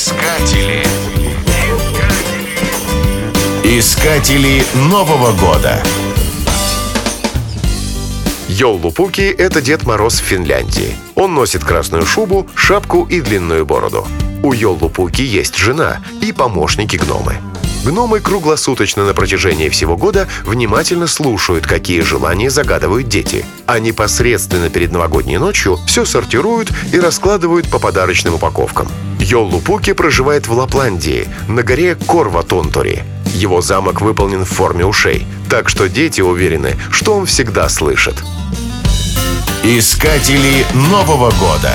Искатели. Искатели Нового года. Йоллупуки – это Дед Мороз в Финляндии. Он носит красную шубу, шапку и длинную бороду. У Йоллупуки есть жена и помощники-гномы. Гномы круглосуточно на протяжении всего года внимательно слушают, какие желания загадывают дети. А непосредственно перед новогодней ночью все сортируют и раскладывают по подарочным упаковкам. Йоллупуки проживает в Лапландии, на горе Корватонтори. Его замок выполнен в форме ушей, так что дети уверены, что он всегда слышит. Искатели Нового года.